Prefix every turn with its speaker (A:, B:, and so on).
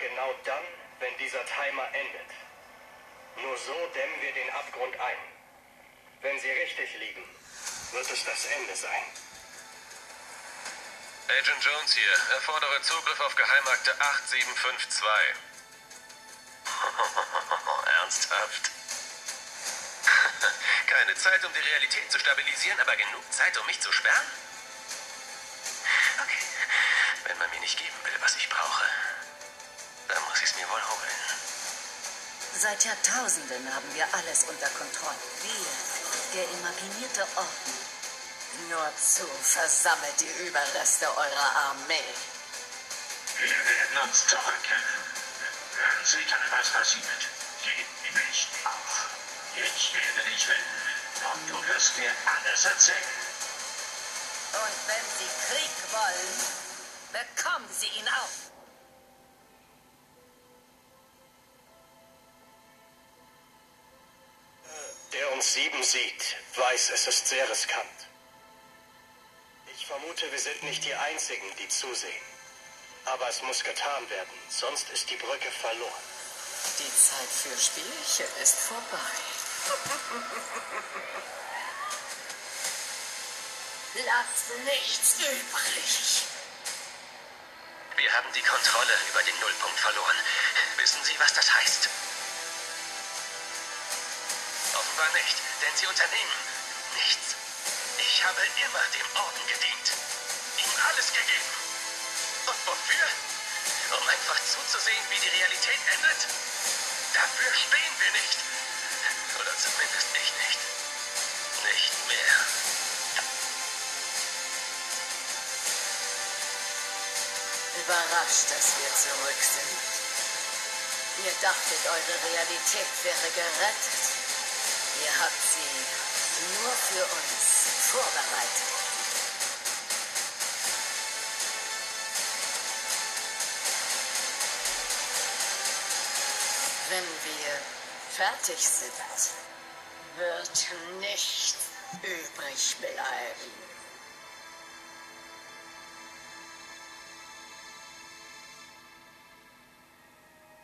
A: genau dann, wenn dieser Timer endet. Nur so dämmen wir den Abgrund ein. Wenn Sie richtig liegen, wird es das Ende sein.
B: Agent Jones hier. Erfordere Zugriff auf Geheimakte 8752. Ernsthaft? Keine Zeit, um die Realität zu stabilisieren, aber genug Zeit, um mich zu sperren? Okay. Wenn man mir nicht geben will, was ich brauche, dann muss ich es mir wohl holen.
C: Seit Jahrtausenden haben wir alles unter Kontrolle. Wir, der imaginierte Orden. Nur zu, versammelt die Überreste eurer Armee.
D: Wir werden uns zurückkehren. Sie können, was passiert. Geben die Menschen auf. Ich werde dich finden. Und du wirst mir alles erzählen.
C: Und wenn sie Krieg wollen, bekommen sie ihn auch.
A: Uns sieben sieht, weiß, es ist sehr riskant. Ich vermute, wir sind nicht die Einzigen, die zusehen. Aber es muss getan werden, sonst ist die Brücke verloren.
C: Die Zeit für Spielchen ist vorbei. Lasst nichts übrig.
B: Wir haben die Kontrolle über den Nullpunkt verloren. Wissen Sie, was das heißt? Offenbar nicht, denn Sie unternehmen nichts. Ich habe immer dem Orden gedient. Ihm alles gegeben. Und wofür? Um einfach zuzusehen, wie die Realität endet? Dafür stehen wir nicht. Oder zumindest ich nicht. Nicht mehr.
C: Überrascht, dass wir zurück sind. Ihr dachtet, eure Realität wäre gerettet. Ihr habt sie nur für uns vorbereitet. Wenn wir fertig sind, wird nichts übrig bleiben.